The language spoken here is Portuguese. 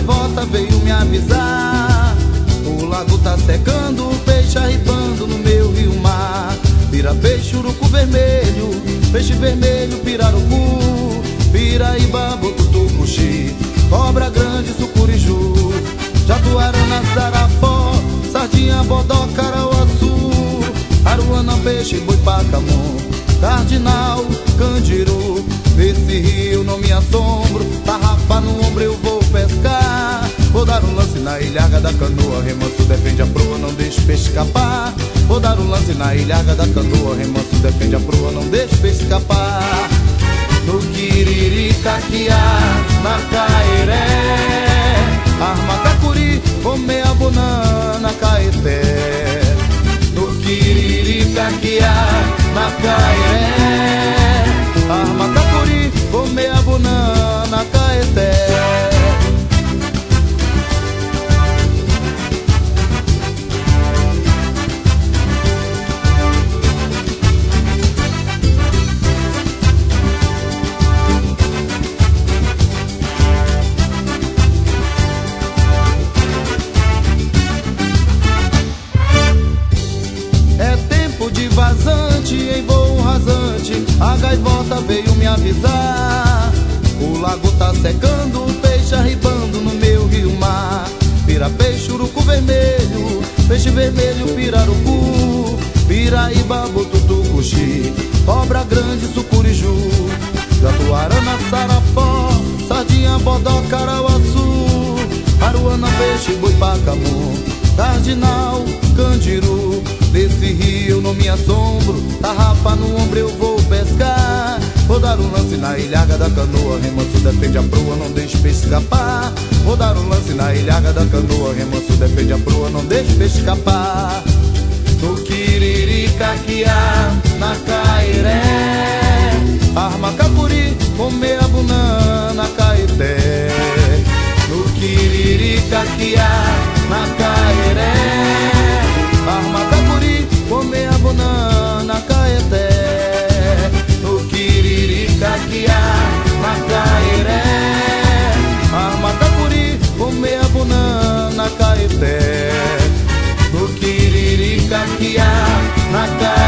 gaivota veio me avisar. O lago tá secando, o peixe arribando no meu rio mar. Pira peixe, urucu vermelho, peixe vermelho, pirarucu. Piraíba, botutu, cuxi, cobra grande, sucuriju. Jatuarana, zarapó, sardinha, bodó, carauaçu. Aruana, peixe, boi, pacamu, cardinal, candiru. Nesse rio não me assombro, tarrafa no ombro eu vou na ilhaga da canoa, remanso defende a proa, não deixe peixe escapar. Vou dar um lance na ilhaga da canoa, remanso defende a proa, não deixe peixe escapar. No Quiriricaquiá, na Cairé, arma cacuri, comer a banana, caeté. No Quiriricaquiá, na Cairé, vazante, em voo rasante, a gaivota veio me avisar. O lago tá secando, peixe arribando no meu rio mar. Pira peixe, vermelho, peixe vermelho, pirarucu, piraíba, botutucuxi, cobra grande, sucuriju, jatuarana, sarapó, sardinha, bodó, carauaçu, aruana, peixe, boi, pacamu, cardinal, candiru, Nesse rio não me assombro Tarrafa no ombro eu vou pescar. Vou dar um lance na ilhaga da canoa Remanso defende a proa, não deixe peixe escapar. Vou dar um lance na ilhaga da canoa Remanso defende a proa, não deixe peixe escapar. No Quiriricaquiá, na Cairé Arma capuri, comer a bunana, caeté. No Quiriricaquiá, na Cairé Bukan